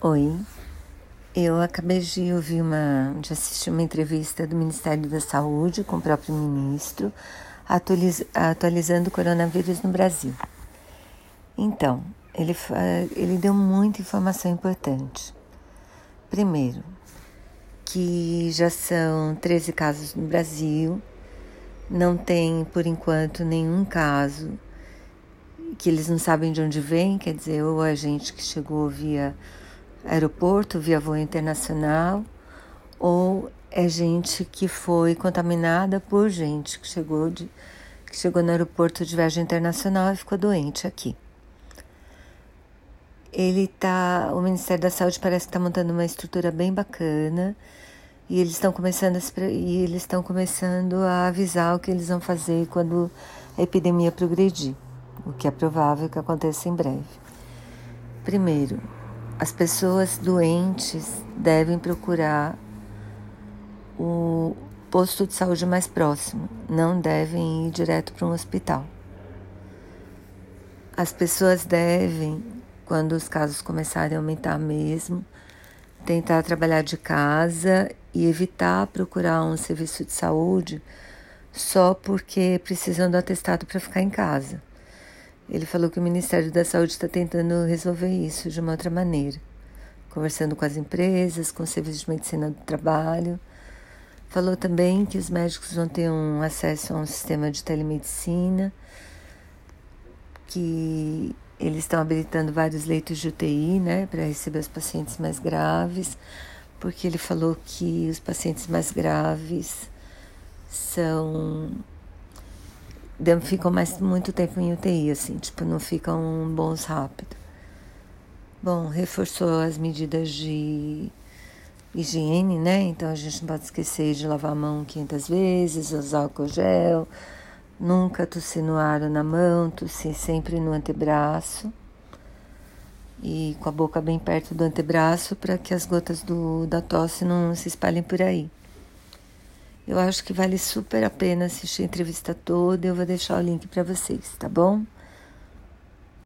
Oi, eu acabei de ouvir uma, de assistir uma entrevista do Ministério da Saúde com o próprio ministro, atualiz, atualizando o coronavírus no Brasil. Então, ele, ele deu muita informação importante. Primeiro, que já são 13 casos no Brasil, não tem por enquanto nenhum caso que eles não sabem de onde vem, quer dizer, ou a gente que chegou via aeroporto via voo internacional ou é gente que foi contaminada por gente que chegou de que chegou no aeroporto de viagem internacional e ficou doente aqui. Ele tá, o Ministério da Saúde parece que está montando uma estrutura bem bacana e eles estão começando e eles estão começando a avisar o que eles vão fazer quando a epidemia progredir, o que é provável que aconteça em breve. Primeiro, as pessoas doentes devem procurar o posto de saúde mais próximo, não devem ir direto para um hospital. As pessoas devem, quando os casos começarem a aumentar mesmo, tentar trabalhar de casa e evitar procurar um serviço de saúde só porque precisam do atestado para ficar em casa. Ele falou que o Ministério da Saúde está tentando resolver isso de uma outra maneira, conversando com as empresas, com o Serviço de Medicina do Trabalho. Falou também que os médicos vão ter um acesso a um sistema de telemedicina, que eles estão habilitando vários leitos de UTI, né, para receber os pacientes mais graves, porque ele falou que os pacientes mais graves são ficam mais muito tempo em UTI, assim, tipo, não ficam bons rápido. Bom, reforçou as medidas de higiene, né? Então a gente não pode esquecer de lavar a mão 500 vezes, usar álcool gel, nunca tossir no ar ou na mão, tossir sempre no antebraço e com a boca bem perto do antebraço para que as gotas do, da tosse não se espalhem por aí. Eu acho que vale super a pena assistir a entrevista toda. Eu vou deixar o link para vocês, tá bom?